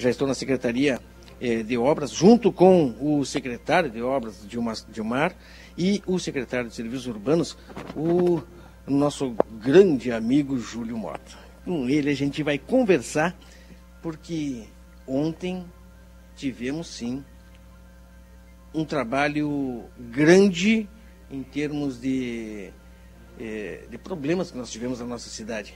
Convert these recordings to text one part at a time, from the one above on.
já estou na Secretaria eh, de Obras, junto com o secretário de Obras, Dilmar, Dilmar e o secretário de Serviços Urbanos, o nosso grande amigo Júlio Mota. Com ele a gente vai conversar, porque ontem tivemos sim um trabalho grande em termos de, eh, de problemas que nós tivemos na nossa cidade.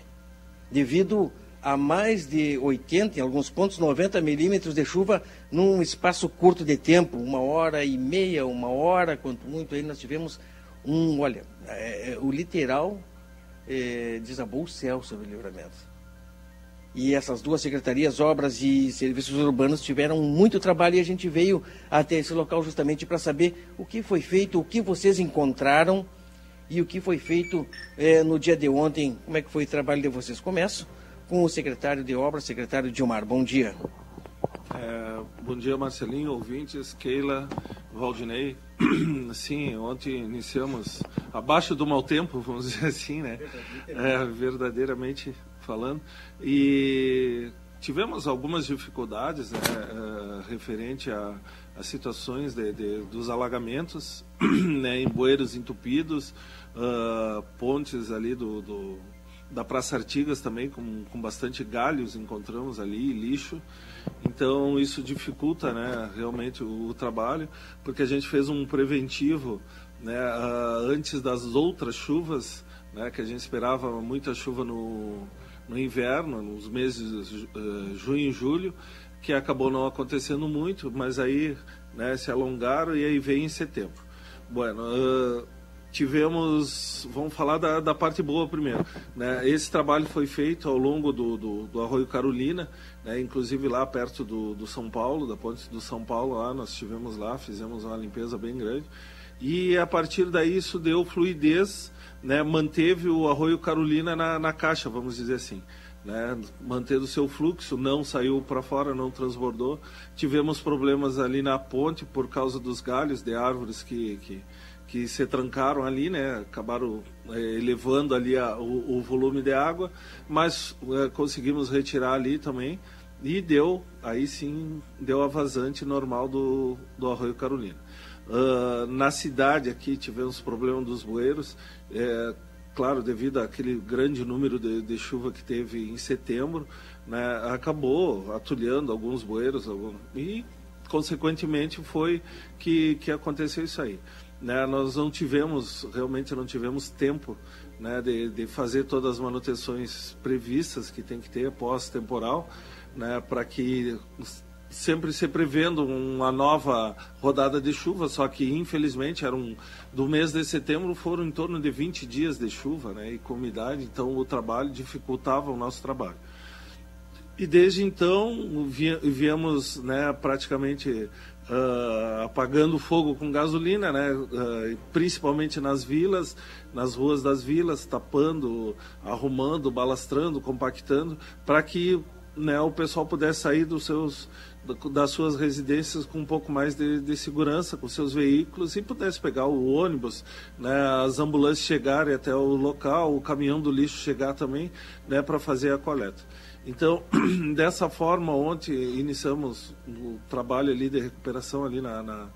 Devido a mais de 80, em alguns pontos, 90 milímetros de chuva num espaço curto de tempo, uma hora e meia, uma hora, quanto muito, aí nós tivemos um, olha, é, o literal é, desabou o céu sobre o livramento. E essas duas secretarias, obras e serviços urbanos, tiveram muito trabalho e a gente veio até esse local justamente para saber o que foi feito, o que vocês encontraram e o que foi feito é, no dia de ontem. Como é que foi o trabalho de vocês? Começo com o secretário de obras, secretário Dilmar. Bom dia. É, bom dia, Marcelinho, ouvintes, Keila, Valdinei. Sim, ontem iniciamos abaixo do mau tempo, vamos dizer assim, né? É, verdadeiramente falando. E tivemos algumas dificuldades né, uh, referente a, a situações de, de, dos alagamentos né, em bueiros entupidos, uh, pontes ali do, do, da Praça Artigas também com, com bastante galhos encontramos ali, lixo. Então isso dificulta né, realmente o, o trabalho, porque a gente fez um preventivo né, uh, antes das outras chuvas, né, que a gente esperava muita chuva no, no inverno, nos meses uh, junho e julho, que acabou não acontecendo muito, mas aí né, se alongaram e aí vem em setembro. Bueno, uh, tivemos, vamos falar da, da parte boa primeiro. Né? Esse trabalho foi feito ao longo do, do, do Arroio Carolina, né? inclusive lá perto do, do São Paulo, da ponte do São Paulo, lá nós estivemos lá, fizemos uma limpeza bem grande. E a partir daí isso deu fluidez né, manteve o Arroio Carolina na, na caixa, vamos dizer assim. Né, mantendo seu fluxo, não saiu para fora, não transbordou. Tivemos problemas ali na ponte por causa dos galhos de árvores que, que, que se trancaram ali, né, acabaram é, elevando ali a, o, o, volume de água, mas é, conseguimos retirar ali também e deu, aí sim, deu a vazante normal do, do Arroio Carolina. Uh, na cidade aqui tivemos problema dos bueiros, é, claro, devido àquele grande número de, de, chuva que teve em setembro, né, acabou atulhando alguns bueiros algum, e, consequentemente, foi que, que aconteceu isso aí. Né, nós não tivemos, realmente não tivemos tempo né, de, de fazer todas as manutenções previstas que tem que ter pós-temporal, né, para que sempre se prevendo uma nova rodada de chuva, só que infelizmente era um, do mês de setembro foram em torno de 20 dias de chuva né, e com umidade, então o trabalho dificultava o nosso trabalho. E desde então viemos né, praticamente uh, apagando fogo com gasolina, né, uh, principalmente nas vilas, nas ruas das vilas, tapando, arrumando, balastrando, compactando, para que né, o pessoal pudesse sair dos seus das suas residências com um pouco mais de, de, segurança com seus veículos e pudesse pegar o ônibus, né, as ambulâncias chegarem até o local, o caminhão do lixo chegar também, né, para fazer a coleta. Então, dessa forma, ontem iniciamos o trabalho ali de recuperação ali na, na,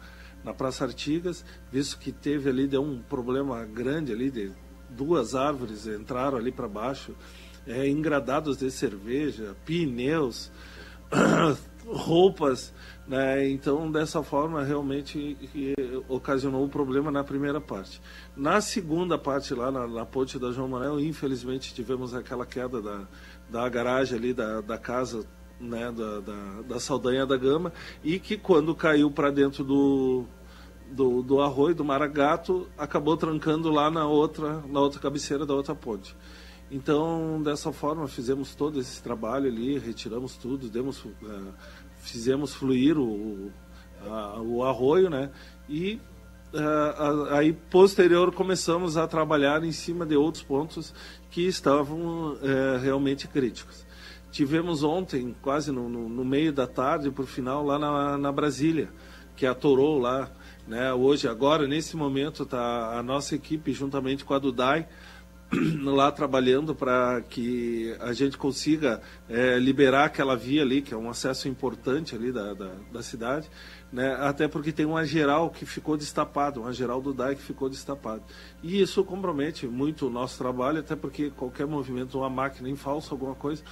na Praça Artigas, visto que teve ali deu um problema grande ali de duas árvores entraram ali para baixo, é, engradados de cerveja, pneus roupas, né? Então, dessa forma, realmente ocasionou o problema na primeira parte. Na segunda parte, lá na, na ponte da João Manuel, infelizmente tivemos aquela queda da, da garagem ali da, da casa, né? Da, da, da Saldanha da Gama, e que quando caiu para dentro do, do, do arroio, do Maragato, acabou trancando lá na outra, na outra cabeceira da outra ponte. Então, dessa forma, fizemos todo esse trabalho ali, retiramos tudo, demos, uh, fizemos fluir o, a, o arroio, né? E uh, aí, posterior, começamos a trabalhar em cima de outros pontos que estavam uh, realmente críticos. Tivemos ontem, quase no, no, no meio da tarde, por final, lá na, na Brasília, que atorou lá. Né? Hoje, agora, nesse momento, está a nossa equipe, juntamente com a Dudai, lá trabalhando para que a gente consiga é, liberar aquela via ali, que é um acesso importante ali da, da, da, cidade, né? até porque tem uma geral que ficou destapada, uma geral do DAI que ficou destapada. E isso compromete muito o nosso trabalho, até porque qualquer movimento, uma máquina em falso, alguma coisa,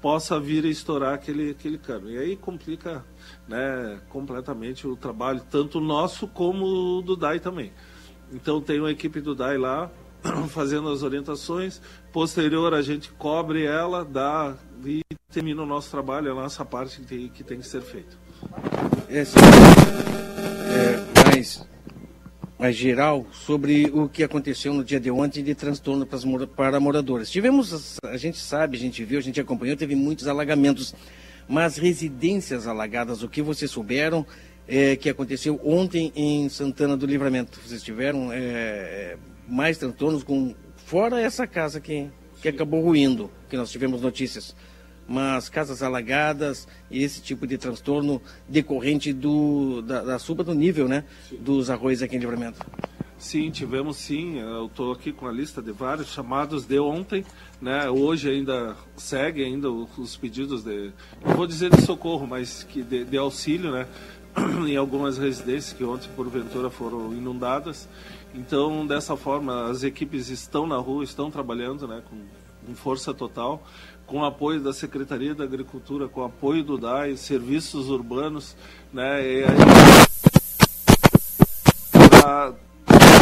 possa vir a estourar aquele, aquele cano. E aí complica né, completamente o trabalho, tanto nosso como do DAI também. Então tem uma equipe do DAI lá fazendo as orientações, posterior a gente cobre ela, dá e termina o nosso trabalho, a nossa parte que tem que, tem que ser feita. É, é, mais, mais geral sobre o que aconteceu no dia de ontem de transtorno para, as, para moradores. Tivemos, a gente sabe, a gente viu, a gente acompanhou, teve muitos alagamentos, mas residências alagadas, o que vocês souberam é, que aconteceu ontem em Santana do Livramento? Vocês tiveram é, mais transtornos com fora essa casa que, que acabou ruindo, que nós tivemos notícias. Mas casas alagadas e esse tipo de transtorno decorrente do, da, da suba do nível né, dos arroz aqui em Livramento. Sim, tivemos sim. Eu estou aqui com a lista de vários chamados de ontem. Né? Hoje ainda segue ainda os pedidos de, não vou dizer de socorro, mas que de, de auxílio, né? em algumas residências que ontem porventura foram inundadas. Então, dessa forma, as equipes estão na rua, estão trabalhando né, com, com força total, com apoio da Secretaria da Agricultura, com apoio do DAI, serviços urbanos, né, aí, pra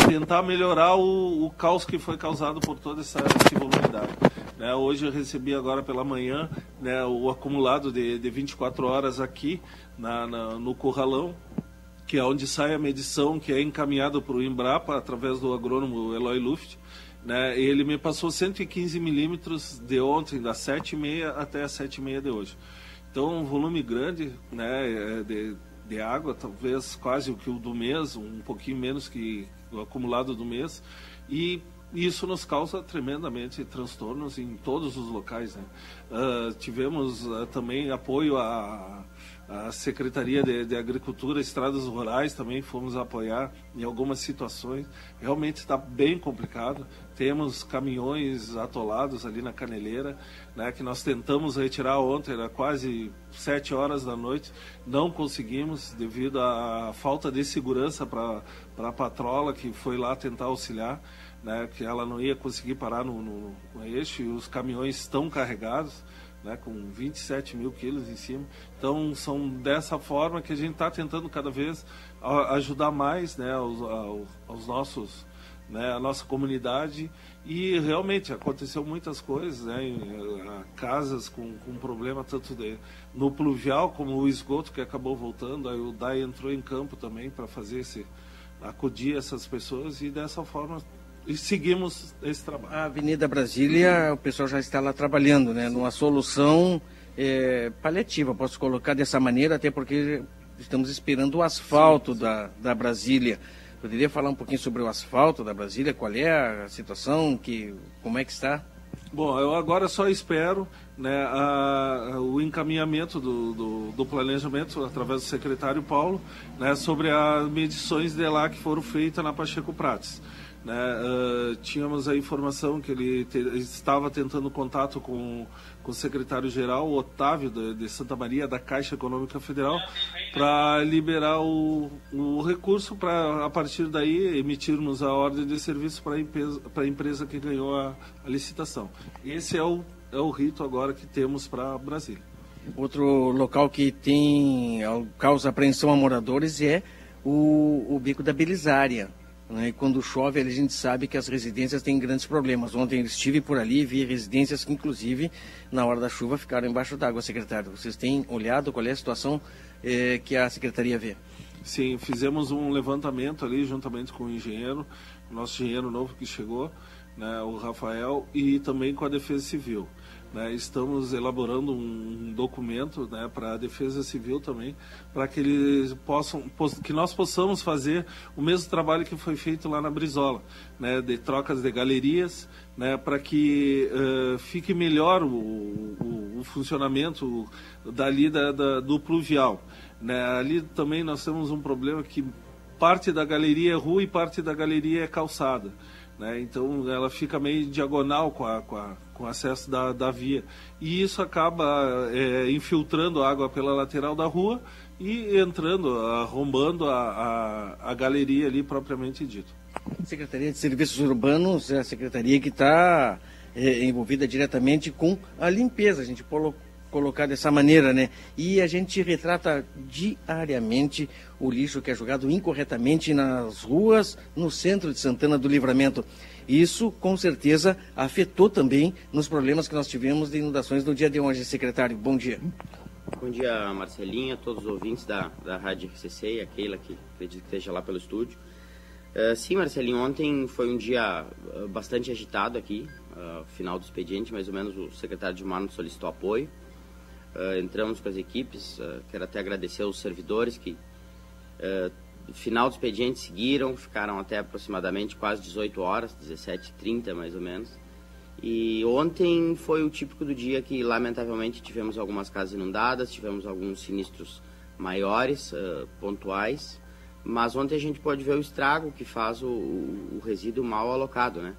tentar melhorar o, o, caos que foi causado por toda essa, essa. Né, hoje eu recebi agora pela manhã né, o acumulado de, de 24 horas aqui na, na, no Corralão, que é onde sai a medição que é encaminhada para o Embrapa através do agrônomo Eloy Luft. Né, ele me passou 115 milímetros de ontem, das 7h30 até as 7h30 de hoje. Então, um volume grande né, é, de, de água, talvez quase o que o do mês, um pouquinho menos que o acumulado do mês. E isso nos causa tremendamente transtornos em todos os locais. Né? Uh, tivemos uh, também apoio a a Secretaria de, de, Agricultura, Estradas Rurais também fomos apoiar em algumas situações. Realmente está bem complicado. Temos caminhões atolados ali na caneleira, né, que nós tentamos retirar ontem, era quase sete horas da noite. Não conseguimos devido à falta de segurança para a patrola que foi lá tentar auxiliar. Né, que ela não ia conseguir parar no, no, no eixo e os caminhões estão carregados né, com 27 mil quilos em cima. Então, são dessa forma que a gente está tentando cada vez ajudar mais né, aos, aos nossos, né, a nossa comunidade. E realmente aconteceu muitas coisas, né, casas com, com problema tanto de, no pluvial como o esgoto que acabou voltando. Aí o DAI entrou em campo também para fazer esse acudir essas pessoas e dessa forma e seguimos esse trabalho. A Avenida Brasília, o pessoal já está lá trabalhando, né, numa solução é, paliativa, posso colocar dessa maneira, até porque estamos esperando o asfalto sim, sim. Da, da Brasília. Poderia falar um pouquinho sobre o asfalto da Brasília? Qual é a situação? Que, como é que está? Bom, eu agora só espero né, a, o encaminhamento do, do, do, planejamento através do secretário Paulo né, sobre as medições de lá que foram feitas na Pacheco Prates. Né? Uh, tínhamos a informação que ele te, estava tentando contato com, com o secretário-geral, Otávio, de, de, Santa Maria, da Caixa Econômica Federal, para liberar o, o recurso para, a partir daí, emitirmos a ordem de serviço para a empresa, que ganhou a, a licitação. Esse é o, é o rito agora que temos para Brasília. Outro local que tem causa apreensão a moradores é o, o Bico da Belisária né? E quando chove, a gente sabe que as residências têm grandes problemas. Ontem eu estive por ali e vi residências que, inclusive, na hora da chuva ficaram embaixo d'água, secretário. Vocês têm olhado qual é a situação eh, que a secretaria vê? Sim, fizemos um levantamento ali juntamente com o engenheiro, nosso engenheiro novo que chegou, né, o Rafael, e também com a Defesa Civil. Né, estamos elaborando um documento né, para a Defesa Civil também, para que eles possam, que nós possamos fazer o mesmo trabalho que foi feito lá na Brizola, né, de trocas de galerias, né, para que uh, fique melhor o, o, o funcionamento dali da, da, do pluvial. Né. Ali também nós temos um problema que parte da galeria é rua e parte da galeria é calçada. Né? Então ela fica meio diagonal com, a, com, a, com o acesso da, da via. E isso acaba é, infiltrando água pela lateral da rua e entrando, arrombando a, a, a galeria ali propriamente dito. Secretaria de Serviços Urbanos é a secretaria que está é, envolvida diretamente com a limpeza. A gente colocar dessa maneira, né? E a gente retrata diariamente o lixo que é jogado incorretamente nas ruas, no centro de Santana do Livramento. Isso, com certeza, afetou também nos problemas que nós tivemos de inundações no dia de hoje, secretário. Bom dia. Bom dia, Marcelinha, todos os ouvintes da, da Rádio RCC e a Keila, que acredito que esteja lá pelo estúdio. Uh, sim, Marcelinho, ontem foi um dia uh, bastante agitado aqui, uh, final do expediente, mais ou menos o secretário de Mar nos solicitou apoio. Uh, entramos com as equipes, uh, quero até agradecer aos servidores que uh, final do expediente seguiram, ficaram até aproximadamente quase 18 horas, 17h30 mais ou menos. E ontem foi o típico do dia que lamentavelmente tivemos algumas casas inundadas, tivemos alguns sinistros maiores, pontuais, mas ontem a gente pode ver o estrago que faz o, o, o resíduo mal alocado, né?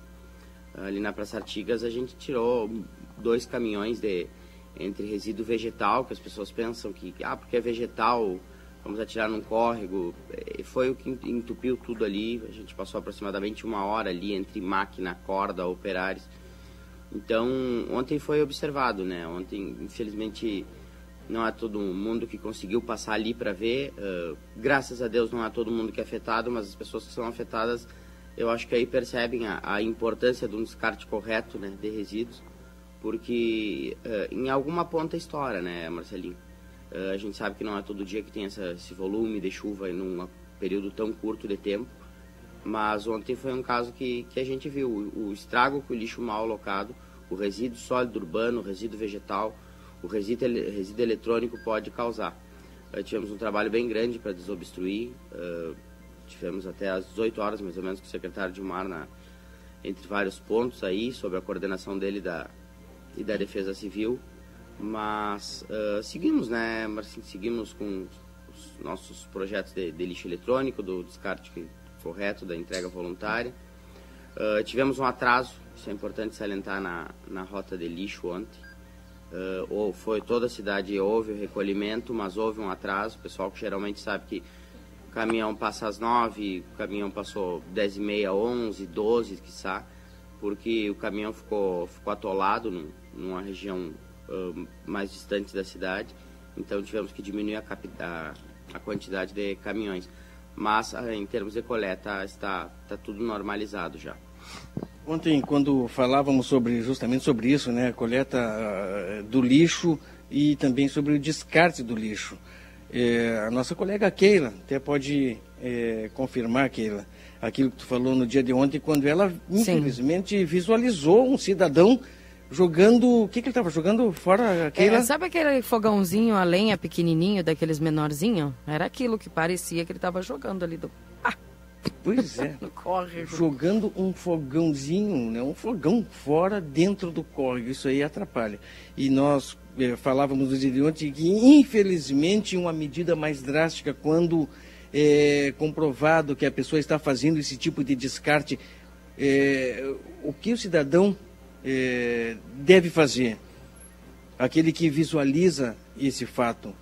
Ali na Praça Artigas a gente tirou dois caminhões de entre resíduo vegetal, que as pessoas pensam que, ah, porque é vegetal, vamos atirar num córrego. É, foi o que entupiu tudo ali. A gente passou aproximadamente uma hora ali entre máquina, corda, operários. Então, ontem foi observado, né? Ontem, infelizmente, não é todo mundo que conseguiu passar ali para ver. Uh, graças a Deus, não é todo mundo que é afetado, mas as pessoas que são afetadas, eu acho que aí percebem a, a importância de um descarte correto né, de resíduos porque uh, em alguma ponta estoura, né, Marcelinho? Uh, a gente sabe que não é todo dia que tem essa, esse volume de chuva em um período tão curto de tempo, mas ontem foi um caso que, que a gente viu o, o estrago que o lixo mal alocado, o resíduo sólido urbano, o resíduo vegetal, o resíduo, resíduo eletrônico pode causar. Uh, tivemos um trabalho bem grande para desobstruir, tivemos até às 18 horas mais ou menos com o secretário de Mar na, entre vários pontos aí, sobre a coordenação dele da, e da Defesa Civil, mas uh, seguimos, né, Marcinho, seguimos com os nossos projetos de, de lixo eletrônico, do descarte correto, da entrega voluntária. Uh, tivemos um atraso, isso é importante salientar na, na rota de lixo ontem. Uh, ou foi toda a cidade houve o recolhimento, mas houve um atraso. O pessoal que geralmente sabe que o caminhão passa às nove, o caminhão passou dez e meia, onze, doze, quiçá, porque o caminhão ficou, ficou atolado numa região uh, mais distante da cidade, então tivemos que diminuir a, a, a quantidade de caminhões. Mas uh, em termos de coleta está, está tudo normalizado já. Ontem, quando falávamos sobre justamente sobre isso, né, a coleta uh, do lixo e também sobre o descarte do lixo, é, a nossa colega Keila até pode é, confirmar, Keila, aquilo que tu falou no dia de ontem, quando ela, infelizmente, Sim. visualizou um cidadão jogando. O que, que ele estava jogando fora? Aquela... É, sabe aquele fogãozinho a lenha pequenininho, daqueles menorzinho? Era aquilo que parecia que ele estava jogando ali do. Ah! Pois é. no córrego. Jogando um fogãozinho, né? um fogão fora dentro do córrego. Isso aí atrapalha. E nós eh, falávamos no dia de ontem que, infelizmente, uma medida mais drástica quando é comprovado que a pessoa está fazendo esse tipo de descarte, é, o que o cidadão é, deve fazer? Aquele que visualiza esse fato.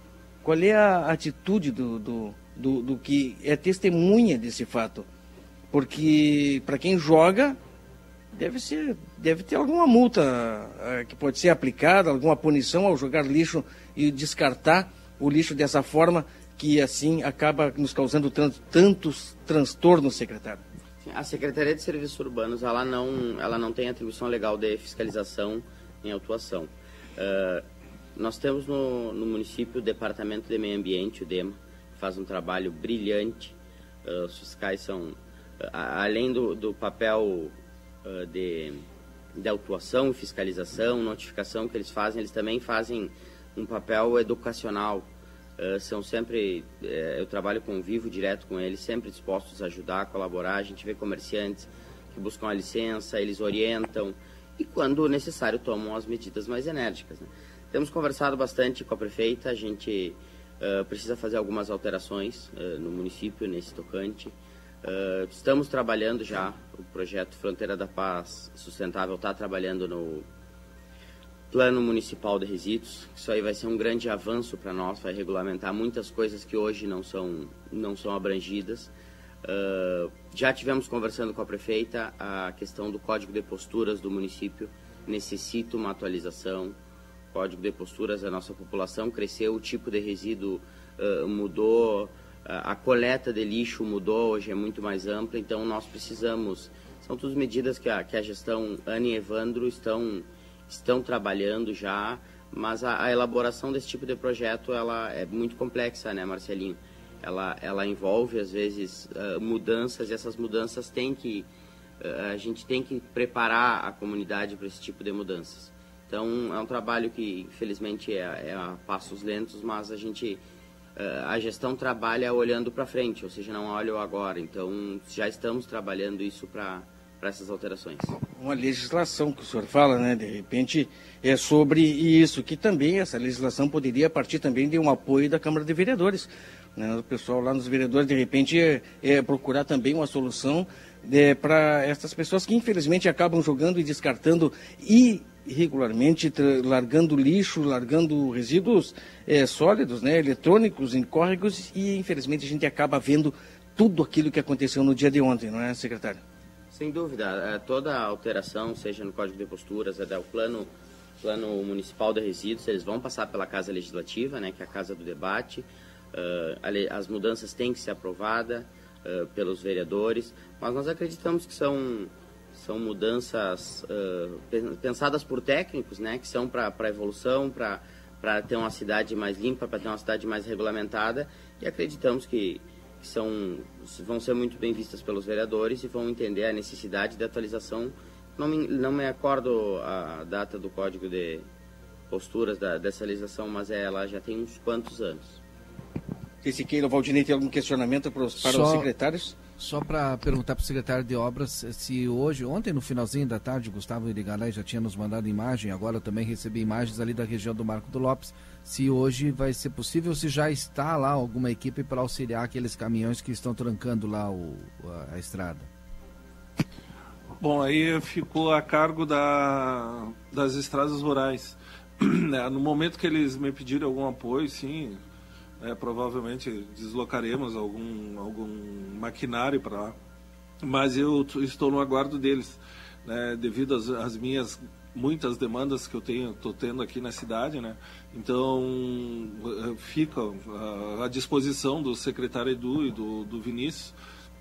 Qual é a atitude do, do, do, do que é testemunha desse fato? Porque para quem joga, deve ser deve ter alguma multa uh, que pode ser aplicada, alguma punição ao jogar lixo e descartar o lixo dessa forma que assim acaba nos causando tantos transtornos, secretário. A Secretaria de Serviços Urbanos ela não, ela não tem atribuição legal de fiscalização em autuação. Uh, nós temos no, no, município o Departamento de Meio Ambiente, o DEMA, que faz um trabalho brilhante. Uh, os fiscais são, uh, além do, do papel de, de autuação, fiscalização, notificação que eles fazem, eles também fazem um papel educacional Uh, são sempre, uh, eu trabalho com vivo direto com eles, sempre dispostos a ajudar, colaborar. A gente vê comerciantes que buscam a licença, eles orientam e, quando necessário, tomam as medidas mais enérgicas. Né? Temos conversado bastante com a prefeita, a gente uh, precisa fazer algumas alterações no município nesse tocante. Estamos trabalhando já, o projeto Fronteira da Paz Sustentável está trabalhando no Plano Municipal de Resíduos. Isso aí vai ser um grande avanço para nós, vai regulamentar muitas coisas que hoje não são, não são abrangidas. Uh, já tivemos conversando com a prefeita a questão do código de posturas do município necessita uma atualização. O código de posturas da nossa população cresceu, o tipo de resíduo uh, mudou, a coleta de lixo mudou, hoje é muito mais ampla, então nós precisamos. São todas medidas que a, que a gestão Ana e Evandro estão, estão trabalhando já, mas a, a, elaboração desse tipo de projeto ela é muito complexa, né, Marcelinho? Ela, ela envolve, às vezes, mudanças e essas mudanças têm que. A gente tem que preparar a comunidade para esse tipo de mudanças. Então, é um trabalho que, infelizmente, é, é a passos lentos, mas a gente a gestão trabalha olhando para frente, ou seja, não olha o agora. Então, já estamos trabalhando isso para essas alterações. Uma legislação que o senhor fala, né, de repente, é sobre isso, que também essa legislação poderia partir também de um apoio da Câmara de Vereadores. Né? O pessoal lá nos vereadores, de repente, é, é procurar também uma solução é, para essas pessoas que, infelizmente, acabam jogando e descartando e regularmente largando lixo, largando resíduos é, sólidos, né, eletrônicos, em córregos e infelizmente a gente acaba vendo tudo aquilo que aconteceu no dia de ontem, não é, secretário? Sem dúvida, é, toda alteração, seja no Código de Posturas, é o plano, plano municipal de resíduos, eles vão passar pela Casa Legislativa, né, que é a Casa do Debate, uh, as mudanças têm que ser aprovadas uh, pelos vereadores, mas nós acreditamos que são são mudanças pensadas por técnicos, né, que são para evolução, para ter uma cidade mais limpa, para ter uma cidade mais regulamentada, e acreditamos que, que, são, vão ser muito bem vistas pelos vereadores e vão entender a necessidade de atualização. Não me, não me acordo a data do código de posturas da, dessa legislação, mas é, ela já tem uns quantos anos. Se Keila Valdinei tem algum questionamento para os, para Só... os secretários? Só para perguntar para o secretário de Obras se hoje, ontem no finalzinho da tarde, Gustavo Irigalé já tinha nos mandado imagem, agora também recebi imagens ali da região do Marco do Lopes, se hoje vai ser possível, se já está lá alguma equipe para auxiliar aqueles caminhões que estão trancando lá o, a, a estrada. Bom, aí ficou a cargo da, das estradas rurais. Né, no momento que eles me pediram algum apoio, sim, é, provavelmente deslocaremos algum, algum maquinário para lá. Mas eu estou no aguardo deles, né, devido às, às minhas muitas demandas que eu tenho, estou tendo aqui na cidade, né? Então eh, fica à disposição do secretário Edu e do, do Vinícius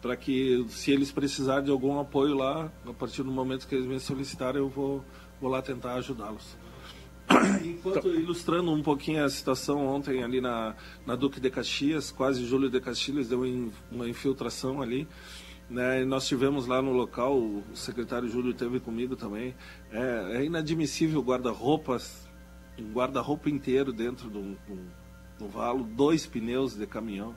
para que, se eles precisarem de algum apoio lá, a partir do momento que eles me solicitarem, eu vou, vou lá tentar ajudá-los. Enquanto ilustrando um pouquinho a situação ontem ali na, na Duque de Caxias, quase Júlio de Castilhos deu uma infiltração ali. Né, nós tivemos lá no local, o secretário Júlio esteve comigo também. É, é inadmissível guarda-roupas, um guarda-roupa inteiro dentro do, do valo, dois pneus de caminhão.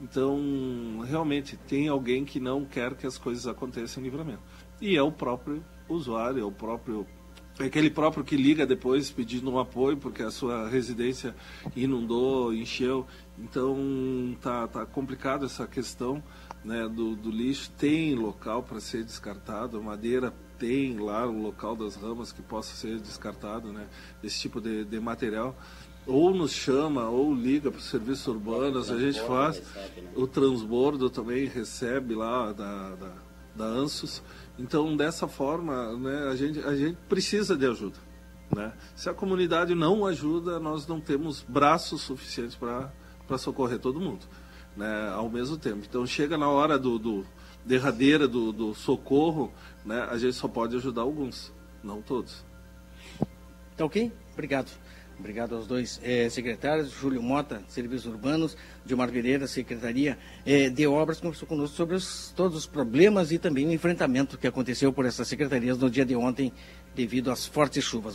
Então, realmente, tem alguém que não quer que as coisas aconteçam em livramento. E é o próprio usuário, é o próprio aquele próprio que liga depois pedindo um apoio porque a sua residência inundou, encheu. Então tá, tá complicado essa questão né, do, do lixo. Tem local para ser descartado, madeira tem lá o local das ramas que possa ser descartado, né, esse tipo de, de material. Ou nos chama, ou liga para os serviços urbanos, a gente faz. Recebe, né? O transbordo também recebe lá da, da, da ANSUS. Então, dessa forma, né, a, gente, a gente precisa de ajuda. Né? Se a comunidade não ajuda, nós não temos braços suficientes para socorrer todo mundo né, ao mesmo tempo. Então, chega na hora do, do derradeira do, do socorro, né, a gente só pode ajudar alguns, não todos. Tá ok? Obrigado. Obrigado aos dois é, secretários, Júlio Mota, Serviços Urbanos, Dilmar Pereira, Secretaria é, de Obras, conversou conosco sobre os, todos os problemas e também o enfrentamento que aconteceu por essas secretarias no dia de ontem devido às fortes chuvas.